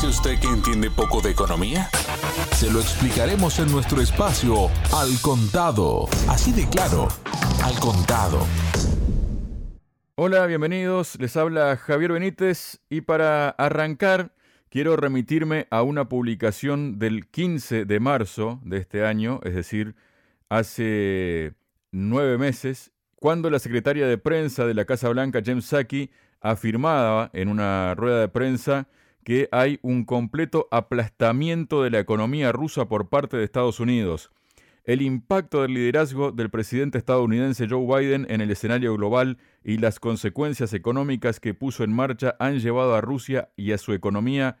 dice usted que entiende poco de economía? Se lo explicaremos en nuestro espacio Al Contado. Así de claro, Al Contado. Hola, bienvenidos. Les habla Javier Benítez y para arrancar quiero remitirme a una publicación del 15 de marzo de este año, es decir, hace nueve meses, cuando la secretaria de prensa de la Casa Blanca, James Saki, afirmaba en una rueda de prensa que hay un completo aplastamiento de la economía rusa por parte de Estados Unidos. El impacto del liderazgo del presidente estadounidense Joe Biden en el escenario global y las consecuencias económicas que puso en marcha han llevado a Rusia y a su economía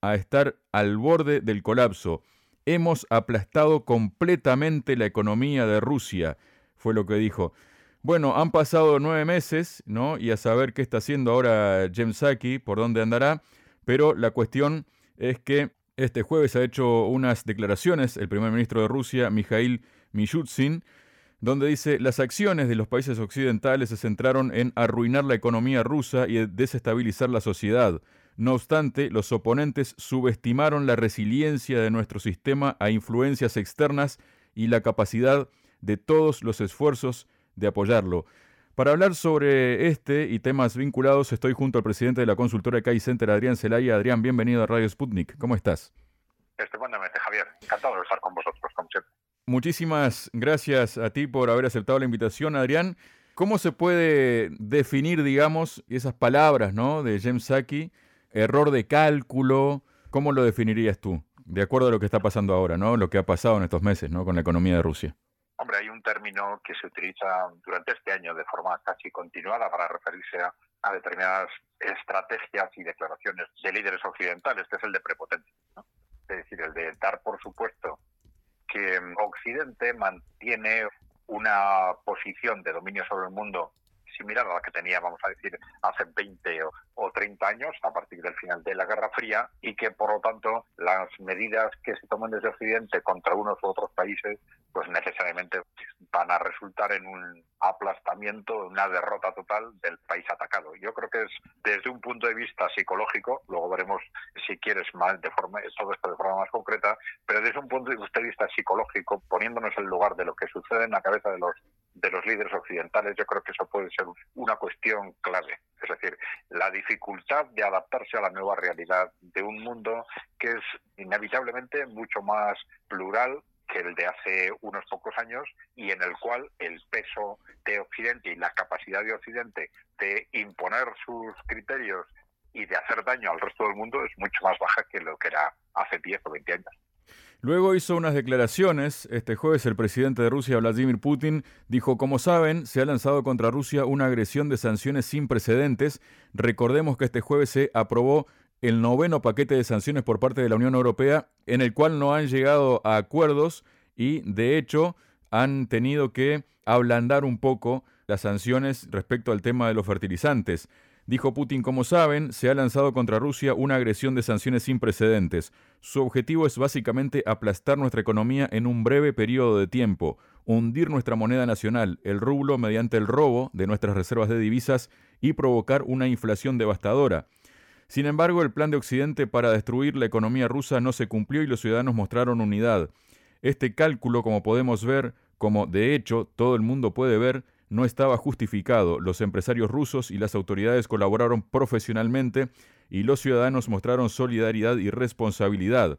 a estar al borde del colapso. Hemos aplastado completamente la economía de Rusia, fue lo que dijo. Bueno, han pasado nueve meses, ¿no? Y a saber qué está haciendo ahora James Saki, por dónde andará. Pero la cuestión es que este jueves ha hecho unas declaraciones el primer ministro de Rusia, Mikhail Mishustin, donde dice las acciones de los países occidentales se centraron en arruinar la economía rusa y desestabilizar la sociedad. No obstante, los oponentes subestimaron la resiliencia de nuestro sistema a influencias externas y la capacidad de todos los esfuerzos de apoyarlo. Para hablar sobre este y temas vinculados, estoy junto al presidente de la consultora CAI Center, Adrián Celaya. Adrián, bienvenido a Radio Sputnik. ¿Cómo estás? Estupendamente, Javier. Encantado de estar con vosotros, como siempre. Muchísimas gracias a ti por haber aceptado la invitación, Adrián. ¿Cómo se puede definir, digamos, esas palabras ¿no? de James Saki? Error de cálculo, ¿cómo lo definirías tú? De acuerdo a lo que está pasando ahora, ¿no? Lo que ha pasado en estos meses, ¿no? Con la economía de Rusia. Hombre, hay un término que se utiliza durante este año de forma casi continuada para referirse a, determinadas estrategias y declaraciones de líderes occidentales, que es el de prepotencia. Es decir, el de dar por supuesto que Occidente mantiene una posición de dominio sobre el mundo similar a la que tenía, vamos a decir, hace 20 o, o 30 años, a partir del final de la Guerra Fría, y que, por lo tanto, las medidas que se toman desde Occidente contra unos u otros países, pues necesariamente van a resultar en un aplastamiento, una derrota total del país atacado. Yo creo que es desde un punto de vista psicológico, luego veremos si quieres más de forma, todo esto de forma más concreta, pero desde un punto de vista psicológico, poniéndonos en lugar de lo que sucede en la cabeza de los de los líderes occidentales, yo creo que eso puede ser una cuestión clave. Es decir, la dificultad de adaptarse a la nueva realidad de un mundo que es inevitablemente mucho más plural que el de hace unos pocos años y en el cual el peso de Occidente y la capacidad de Occidente de imponer sus criterios y de hacer daño al resto del mundo es mucho más baja que lo que era hace 10 o 20 años. Luego hizo unas declaraciones. Este jueves el presidente de Rusia, Vladimir Putin, dijo, como saben, se ha lanzado contra Rusia una agresión de sanciones sin precedentes. Recordemos que este jueves se aprobó el noveno paquete de sanciones por parte de la Unión Europea, en el cual no han llegado a acuerdos y, de hecho, han tenido que ablandar un poco las sanciones respecto al tema de los fertilizantes. Dijo Putin, como saben, se ha lanzado contra Rusia una agresión de sanciones sin precedentes. Su objetivo es básicamente aplastar nuestra economía en un breve periodo de tiempo, hundir nuestra moneda nacional, el rublo, mediante el robo de nuestras reservas de divisas y provocar una inflación devastadora. Sin embargo, el plan de Occidente para destruir la economía rusa no se cumplió y los ciudadanos mostraron unidad. Este cálculo, como podemos ver, como de hecho todo el mundo puede ver, no estaba justificado. Los empresarios rusos y las autoridades colaboraron profesionalmente y los ciudadanos mostraron solidaridad y responsabilidad.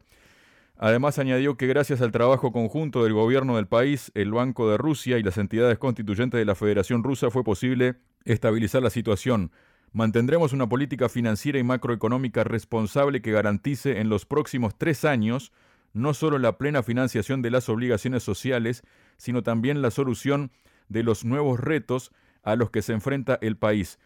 Además añadió que gracias al trabajo conjunto del gobierno del país, el Banco de Rusia y las entidades constituyentes de la Federación Rusa fue posible estabilizar la situación. Mantendremos una política financiera y macroeconómica responsable que garantice en los próximos tres años no solo la plena financiación de las obligaciones sociales, sino también la solución de los nuevos retos a los que se enfrenta el país.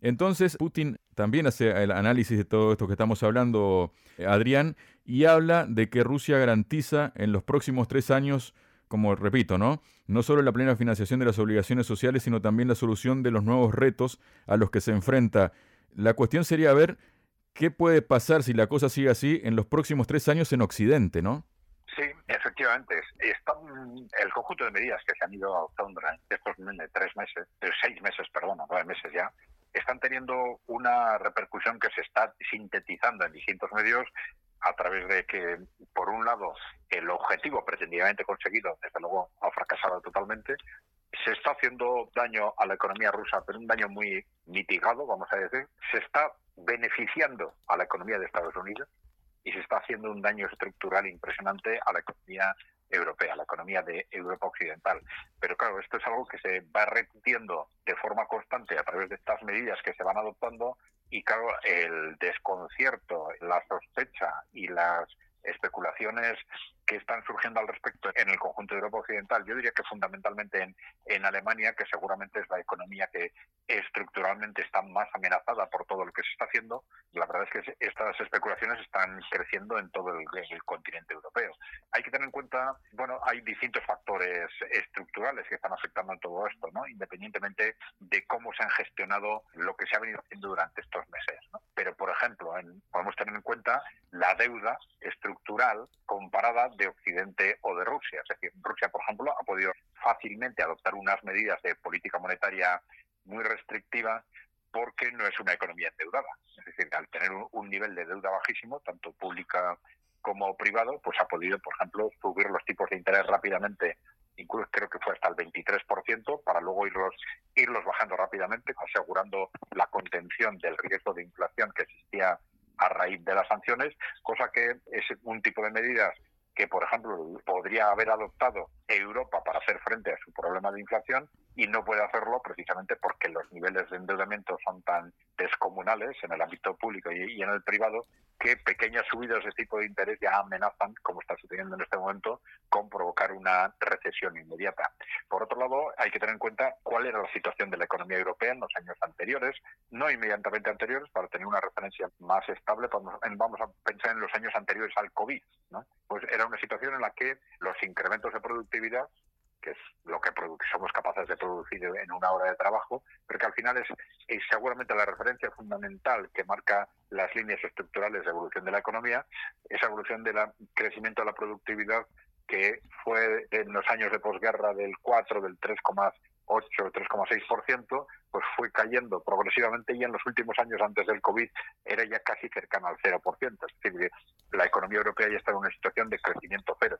Entonces, Putin también hace el análisis de todo esto que estamos hablando, Adrián, y habla de que Rusia garantiza en los próximos tres años, como repito, ¿no? No solo la plena financiación de las obligaciones sociales, sino también la solución de los nuevos retos a los que se enfrenta. La cuestión sería ver qué puede pasar si la cosa sigue así en los próximos tres años en Occidente, ¿no? Sí, efectivamente. el conjunto de medidas que se han ido adoptando durante estos tres meses, seis meses, perdón, nueve meses ya, están teniendo una repercusión que se está sintetizando en distintos medios a través de que, por un lado, el objetivo pretendidamente conseguido, desde luego, ha fracasado totalmente. Se está haciendo daño a la economía rusa, pero un daño muy mitigado, vamos a decir. Se está beneficiando a la economía de Estados Unidos y se está haciendo un daño estructural impresionante a la economía europea, la economía de Europa Occidental. Pero claro, esto es algo que se va repitiendo de forma constante a través de estas medidas que se van adoptando y claro, el desconcierto, la sospecha y las especulaciones que están surgiendo al respecto en el conjunto de Europa Occidental. Yo diría que fundamentalmente en, Alemania, que seguramente es la economía que estructuralmente está más amenazada por todo lo que se está haciendo. La verdad es que estas especulaciones están creciendo en todo el, continente europeo. Hay que tener en cuenta, bueno, hay distintos factores estructurales que están afectando en todo esto, ¿no? Independientemente de cómo se han gestionado lo que se ha venido haciendo durante estos meses. Pero, por ejemplo, en, podemos tener en cuenta la deuda estructural comparada de Occidente o de Rusia. Es decir, Rusia, por ejemplo, ha podido fácilmente adoptar unas medidas de política monetaria muy restrictivas porque no es una economía endeudada. Es decir, al tener un, nivel de deuda bajísimo, tanto pública como privado, pues ha podido, por ejemplo, subir los tipos de interés rápidamente, incluso creo que fue hasta el 23%, para luego irlos, irlos bajando rápidamente, asegurando la contención del riesgo de inflación que existía a raíz de las sanciones, cosa que es un tipo de medidas que, por ejemplo, podría haber adoptado Europa para hacer frente a su problema de inflación y no puede hacerlo precisamente porque los niveles de endeudamiento son tan descomunales en el ámbito público y, en el privado que pequeñas subidas de tipo de interés ya amenazan, como está sucediendo en este momento, con provocar una recesión inmediata. Por otro lado, hay que tener en cuenta cuál era la situación de la economía europea en los años anteriores, no inmediatamente anteriores, para tener una referencia más estable, vamos a pensar en los años anteriores al COVID. ¿no? Pues era una situación en la que los incrementos de productividad que es lo que somos capaces de producir en una hora de trabajo, pero que al final es, seguramente la referencia fundamental que marca las líneas estructurales de evolución de la economía, esa evolución del crecimiento de la productividad que fue en los años de posguerra del 4, del 3,8, 3,6%, pues fue cayendo progresivamente y en los últimos años antes del COVID era ya casi cercano al 0%. Es decir, que la economía europea ya está en una situación de crecimiento cero.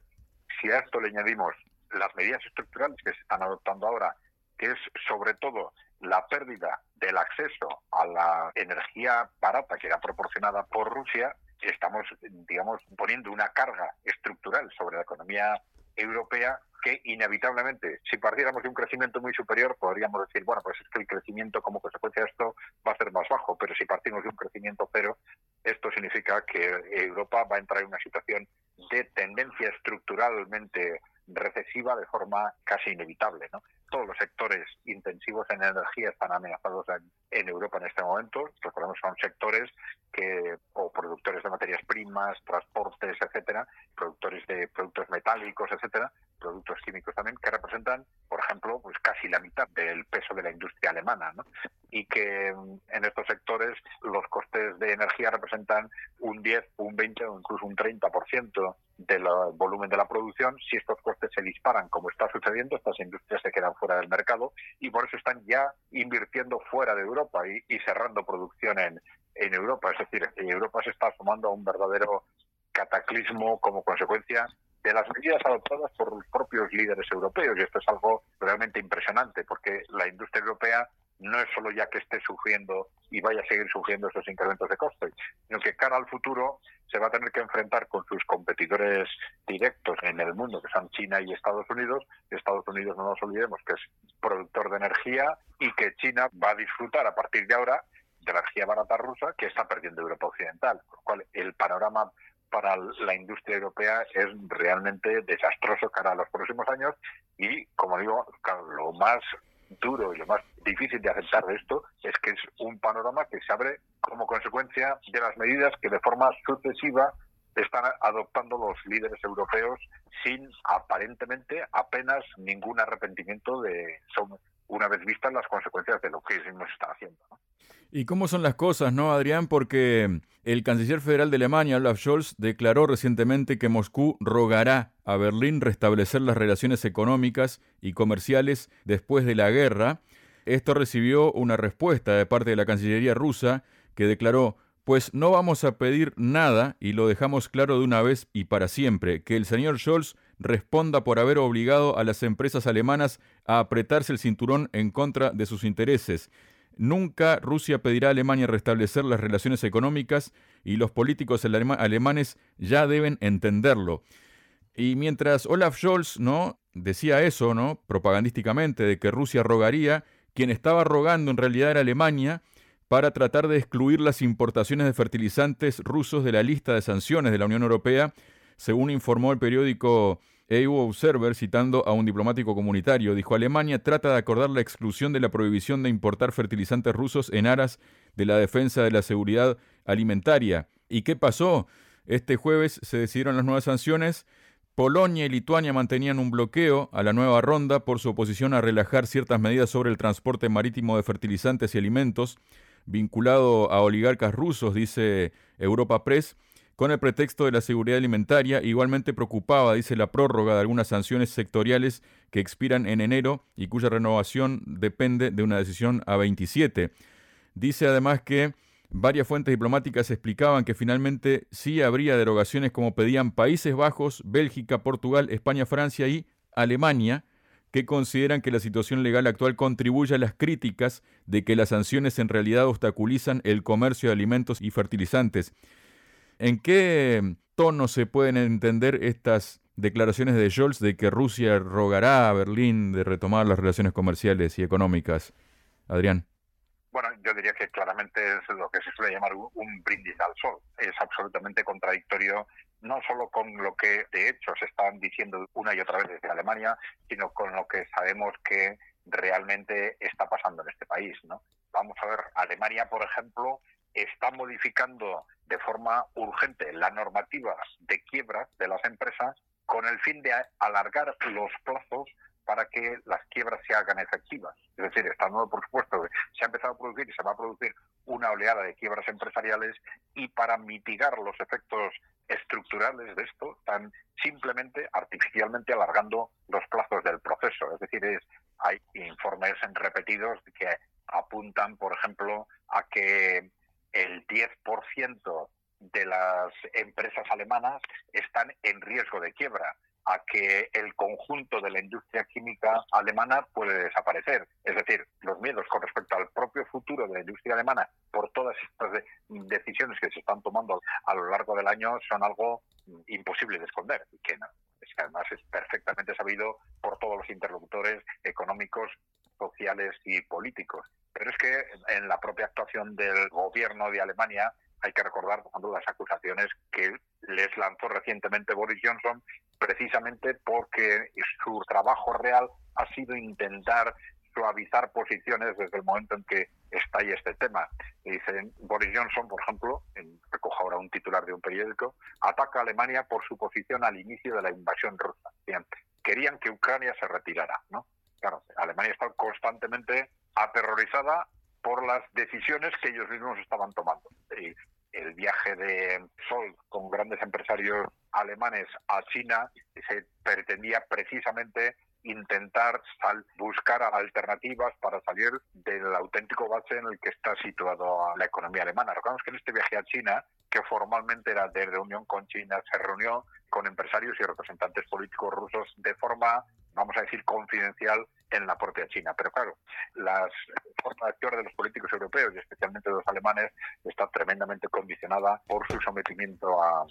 Si a esto le añadimos las medidas estructurales que se están adoptando ahora, que es sobre todo la pérdida del acceso a la energía barata que era proporcionada por Rusia, estamos, digamos, poniendo una carga estructural sobre la economía europea que inevitablemente, si partiéramos de un crecimiento muy superior, podríamos decir, bueno, pues es que el crecimiento como consecuencia de esto va a ser más bajo, pero si partimos de un crecimiento cero, esto significa que Europa va a entrar en una situación de tendencia estructuralmente recesiva de forma casi inevitable. ¿no? Todos los sectores intensivos en energía están amenazados en, Europa en este momento. Recordemos que son sectores que, o productores de materias primas, transportes, etcétera, productores de productos metálicos, etcétera, productos químicos también, que representan, por ejemplo, pues casi la mitad del peso de la industria alemana, ¿no? Y que mm, en estos sectores los costes de energía representan un 10, un 20 o incluso un 30% del volumen de la producción. Si estos costes se disparan, como está sucediendo, estas industrias se quedan fuera del mercado y por eso están ya invirtiendo fuera de Europa y, cerrando producción en, en Europa. Es decir, Europa se está sumando a un verdadero cataclismo como consecuencia de las medidas adoptadas por los propios líderes europeos. Y esto es algo realmente impresionante, porque la industria europea no es solo ya que esté sufriendo y vaya a seguir sufriendo esos incrementos de costes, sino que cara al futuro se va a tener que enfrentar con sus competidores directos en el mundo, que son China y Estados Unidos. Estados Unidos, no nos olvidemos, que es productor de energía y que China va a disfrutar a partir de ahora de la energía barata rusa que está perdiendo Europa Occidental. Con lo cual, el panorama para la industria europea es realmente desastroso cara a los próximos años y, como digo, lo más duro y lo más difícil de aceptar de esto es que es un panorama que se abre como consecuencia de las medidas que de forma sucesiva están adoptando los líderes europeos sin aparentemente apenas ningún arrepentimiento de una vez vistas las consecuencias de lo que nos están haciendo. ¿Y cómo son las cosas, no, Adrián? Porque el canciller federal de Alemania, Olaf Scholz, declaró recientemente que Moscú rogará a Berlín restablecer las relaciones económicas y comerciales después de la guerra. Esto recibió una respuesta de parte de la Cancillería rusa que declaró, pues no vamos a pedir nada y lo dejamos claro de una vez y para siempre, que el señor Scholz responda por haber obligado a las empresas alemanas a apretarse el cinturón en contra de sus intereses. Nunca Rusia pedirá a Alemania restablecer las relaciones económicas y los políticos alemanes ya deben entenderlo. Y mientras Olaf Scholz ¿no? decía eso, ¿no? propagandísticamente, de que Rusia rogaría, quien estaba rogando en realidad era Alemania para tratar de excluir las importaciones de fertilizantes rusos de la lista de sanciones de la Unión Europea, según informó el periódico EU Observer, citando a un diplomático comunitario, dijo, Alemania trata de acordar la exclusión de la prohibición de importar fertilizantes rusos en aras de la defensa de la seguridad alimentaria. ¿Y qué pasó? Este jueves se decidieron las nuevas sanciones. Polonia y Lituania mantenían un bloqueo a la nueva ronda por su oposición a relajar ciertas medidas sobre el transporte marítimo de fertilizantes y alimentos vinculado a oligarcas rusos, dice Europa Press con el pretexto de la seguridad alimentaria. Igualmente preocupaba, dice, la prórroga de algunas sanciones sectoriales que expiran en enero y cuya renovación depende de una decisión a 27. Dice además que varias fuentes diplomáticas explicaban que finalmente sí habría derogaciones como pedían Países Bajos, Bélgica, Portugal, España, Francia y Alemania, que consideran que la situación legal actual contribuye a las críticas de que las sanciones en realidad obstaculizan el comercio de alimentos y fertilizantes. ¿En qué tono se pueden entender estas declaraciones de Scholz de que Rusia rogará a Berlín de retomar las relaciones comerciales y económicas? Adrián. Bueno, yo diría que claramente es lo que se suele llamar un brindis al sol. Es absolutamente contradictorio no solo con lo que de hecho se están diciendo una y otra vez desde Alemania, sino con lo que sabemos que realmente está pasando en este país. ¿no? Vamos a ver, Alemania, por ejemplo, está modificando de forma urgente la normativa de quiebra de las empresas con el fin de alargar los plazos para que las quiebras se hagan efectivas. Es decir, está nuevo, por supuesto, se ha empezado a producir y se va a producir una oleada de quiebras empresariales y para mitigar los efectos estructurales de esto están simplemente artificialmente alargando los plazos del proceso. Es decir, es, hay informes repetidos que apuntan, por ejemplo, a que el 10% de las empresas alemanas están en riesgo de quiebra a que el conjunto de la industria química alemana puede desaparecer. Es decir, los miedos con respecto al propio futuro de la industria alemana por todas estas decisiones que se están tomando a lo largo del año son algo imposible de esconder. Que es que además es perfectamente sabido por todos los interlocutores económicos, sociales y políticos. Pero es que en la propia actuación del gobierno de Alemania hay que recordar, por las acusaciones que les lanzó recientemente Boris Johnson, precisamente porque su trabajo real ha sido intentar suavizar posiciones desde el momento en que está ahí este tema. Dicen Boris Johnson, por ejemplo, recojo ahora un titular de un periódico, ataca a Alemania por su posición al inicio de la invasión rusa. querían que Ucrania se retirara, ¿no? Claro, Alemania está constantemente aterrorizada por las decisiones que ellos mismos estaban tomando. El viaje de Sol con grandes empresarios alemanes a China se pretendía precisamente intentar buscar alternativas para salir del auténtico base en el que está situado la economía alemana. Recordemos que en este viaje a China, que formalmente era de reunión con China, se reunió con empresarios y representantes políticos rusos de forma, vamos a decir, confidencial en la propia China. Pero claro, las forma de actuar de los políticos europeos y especialmente de los alemanes está tremendamente condicionada por su sometimiento a,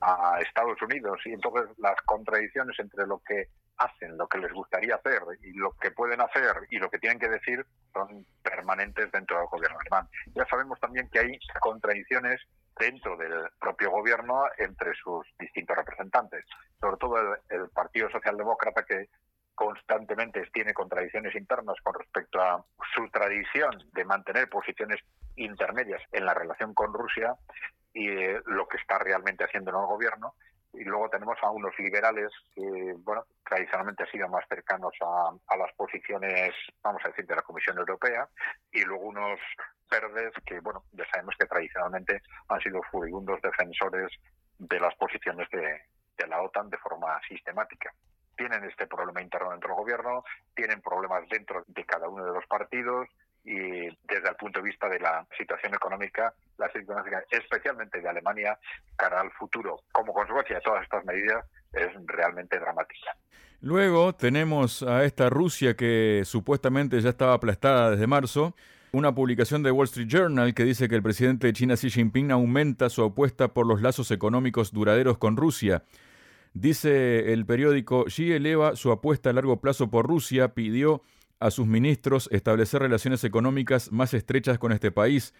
a Estados Unidos y entonces las contradicciones entre lo que hacen, lo que les gustaría hacer y lo que pueden hacer y lo que tienen que decir son permanentes dentro del gobierno alemán. Ya sabemos también que hay contradicciones dentro del propio gobierno entre sus distintos representantes, sobre todo el, el Partido Socialdemócrata que constantemente tiene contradicciones internas con respecto a su tradición de mantener posiciones intermedias en la relación con Rusia y eh, lo que está realmente haciendo en el gobierno. Y luego tenemos a unos liberales que, bueno, tradicionalmente han sido más cercanos a, a las posiciones, vamos a decir, de la Comisión Europea, y luego unos verdes que, bueno, ya sabemos que tradicionalmente han sido furibundos defensores de las posiciones de, de la OTAN de forma sistemática. tienen este problema interno dentro del gobierno, tienen problemas dentro de cada uno de los partidos y desde el punto de vista de la situación económica, la situación especialmente de Alemania, cara al futuro, como consecuencia de todas estas medidas, es realmente dramática. Luego tenemos a esta Rusia que supuestamente ya estaba aplastada desde marzo, una publicación de Wall Street Journal que dice que el presidente de China Xi Jinping aumenta su apuesta por los lazos económicos duraderos con Rusia. Dice el periódico, Xi eleva su apuesta a largo plazo por Rusia, pidió a sus ministros establecer relaciones económicas más estrechas con este país.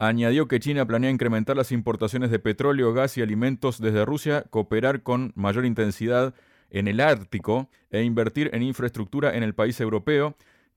Añadió que China planea incrementar las importaciones de petróleo, gas y alimentos desde Rusia, cooperar con mayor intensidad en el Ártico e invertir en infraestructura en el país europeo.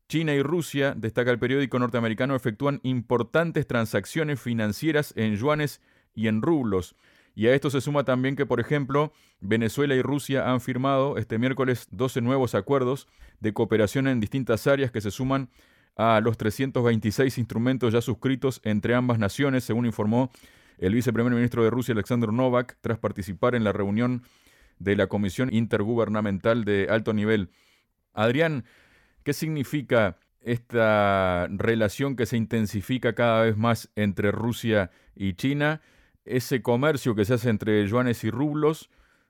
China y Rusia, destaca el periódico norteamericano, efectúan importantes transacciones financieras en yuanes y en rublos. Y a esto se suma también que, por ejemplo, Venezuela y Rusia han firmado este miércoles 12 nuevos acuerdos de cooperación en distintas áreas que se suman a los 326 instrumentos ya suscritos entre ambas naciones, según informó el viceprimer ministro de Rusia, Alexander Novak, tras participar en la reunión de la Comisión Intergubernamental de Alto Nivel. Adrián, ¿qué significa esta relación que se intensifica cada vez más entre Rusia y China? Ese comercio que se hace entre yuanes y rublos,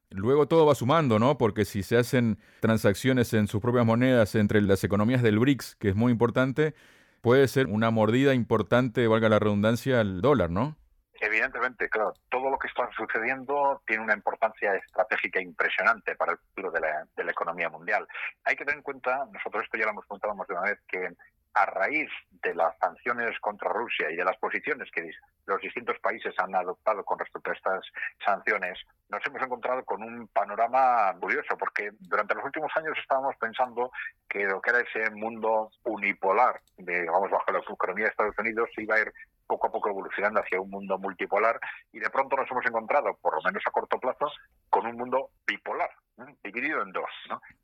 luego todo va sumando, ¿no? Porque si se hacen transacciones en sus propias monedas entre las economías del BRICS, que es muy importante, puede ser una mordida importante, valga la redundancia, al dólar, ¿no? Evidentemente, claro, todo lo que está sucediendo tiene una importancia estratégica impresionante para el futuro de la, de la economía mundial. Hay que tener en cuenta, nosotros esto ya lo hemos contado más de una vez, que a raíz de las sanciones contra Rusia y de las posiciones que los distintos países han adoptado con respecto a estas sanciones, nos hemos encontrado con un panorama curioso, porque durante los últimos años estábamos pensando que lo que era ese mundo unipolar, digamos, bajo la economía de Estados Unidos, iba a ir poco a poco evolucionando hacia un mundo multipolar y de pronto nos hemos encontrado, por lo menos a corto plazo, con un mundo bipolar, dividido en dos,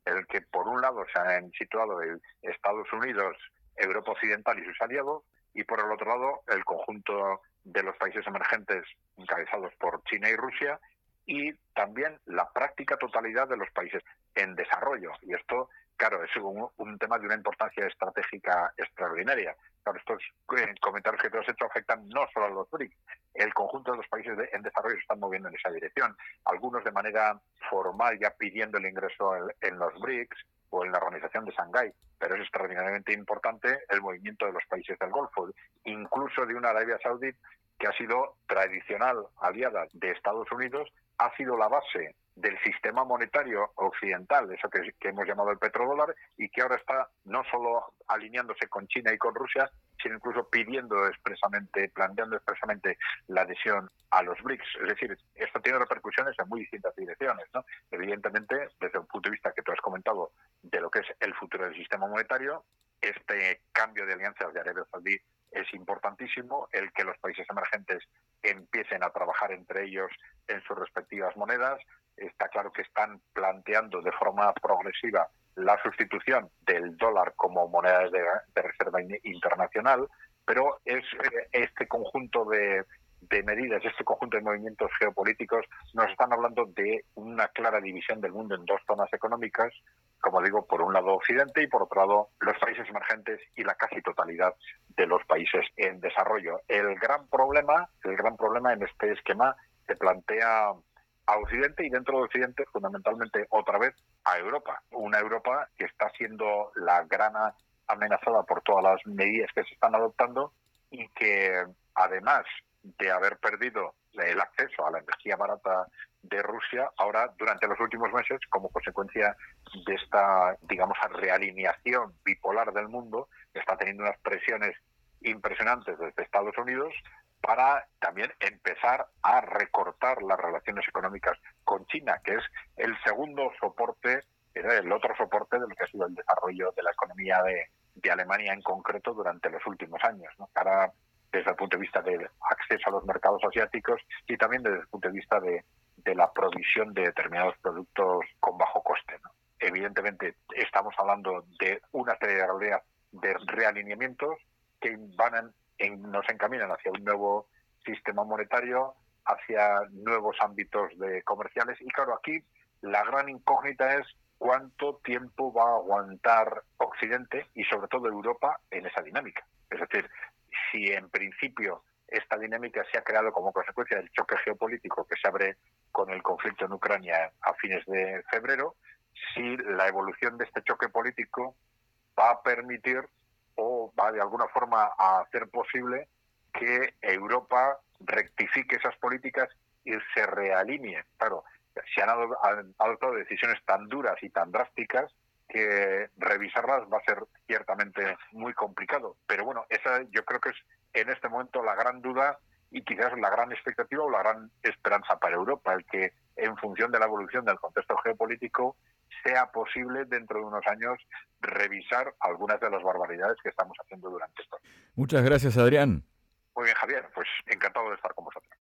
el que por un lado se han situado Estados Unidos, Europa Occidental y sus aliados, y por el otro lado el conjunto de los países emergentes encabezados por China y Rusia, y también la práctica totalidad de los países en desarrollo. Y esto, claro, es un tema de una importancia estratégica extraordinaria, Estos eh, comentarios que te has hecho afectan no solo a los BRICS, el conjunto de los países en desarrollo se están moviendo en esa dirección. Algunos de manera formal ya pidiendo el ingreso en, los BRICS o en la organización de Shanghái, pero es extraordinariamente importante el movimiento de los países del Golfo, incluso de una Arabia Saudí que ha sido tradicional aliada de Estados Unidos, ha sido la base del sistema monetario occidental, eso que, hemos llamado el petrodólar, y que ahora está no solo alineándose con China y con Rusia, sino incluso pidiendo expresamente, planteando expresamente la adhesión a los BRICS. Es decir, esto tiene repercusiones en muy distintas direcciones. ¿no? Evidentemente, desde un punto de vista que tú has comentado de lo que es el futuro del sistema monetario, este cambio de alianzas de Arabia Saudí es importantísimo, el que los países emergentes empiecen a trabajar entre ellos en sus respectivas monedas, está claro que están planteando de forma progresiva la sustitución del dólar como moneda de, reserva internacional, pero es eh, este conjunto de, de medidas, este conjunto de movimientos geopolíticos, nos están hablando de una clara división del mundo en dos zonas económicas, como digo, por un lado Occidente y por otro lado los países emergentes y la casi totalidad de los países en desarrollo. El gran problema, el gran problema en este esquema se plantea a Occidente y dentro de Occidente fundamentalmente otra vez a Europa. Una Europa que está siendo la gran amenazada por todas las medidas que se están adoptando y que además de haber perdido el acceso a la energía barata de Rusia, ahora durante los últimos meses, como consecuencia de esta, digamos, realineación bipolar del mundo, está teniendo unas presiones impresionantes desde Estados Unidos para también empezar a recortar las relaciones económicas con China, que es el segundo soporte, el otro soporte de lo que ha sido el desarrollo de la economía de, Alemania en concreto durante los últimos años. ¿no? Para, desde el punto de vista del acceso a los mercados asiáticos y también desde el punto de vista de, la provisión de determinados productos con bajo coste. Evidentemente, estamos hablando de una serie de realineamientos que van nos encaminan hacia un nuevo sistema monetario, hacia nuevos ámbitos de comerciales. Y claro, aquí la gran incógnita es cuánto tiempo va a aguantar Occidente y sobre todo Europa en esa dinámica. Es decir, si en principio esta dinámica se ha creado como consecuencia del choque geopolítico que se abre con el conflicto en Ucrania a fines de febrero, si la evolución de este choque político va a permitir o va de alguna forma a hacer posible que Europa rectifique esas políticas y se realinee. Claro, se han adoptado decisiones tan duras y tan drásticas que revisarlas va a ser ciertamente muy complicado. Pero bueno, esa yo creo que es en este momento la gran duda y quizás la gran expectativa o la gran esperanza para Europa, el que en función de la evolución del contexto geopolítico sea posible dentro de unos años revisar algunas de las barbaridades que estamos haciendo durante esto. Muchas gracias, Adrián. Muy bien, Javier, pues encantado de estar con vosotros.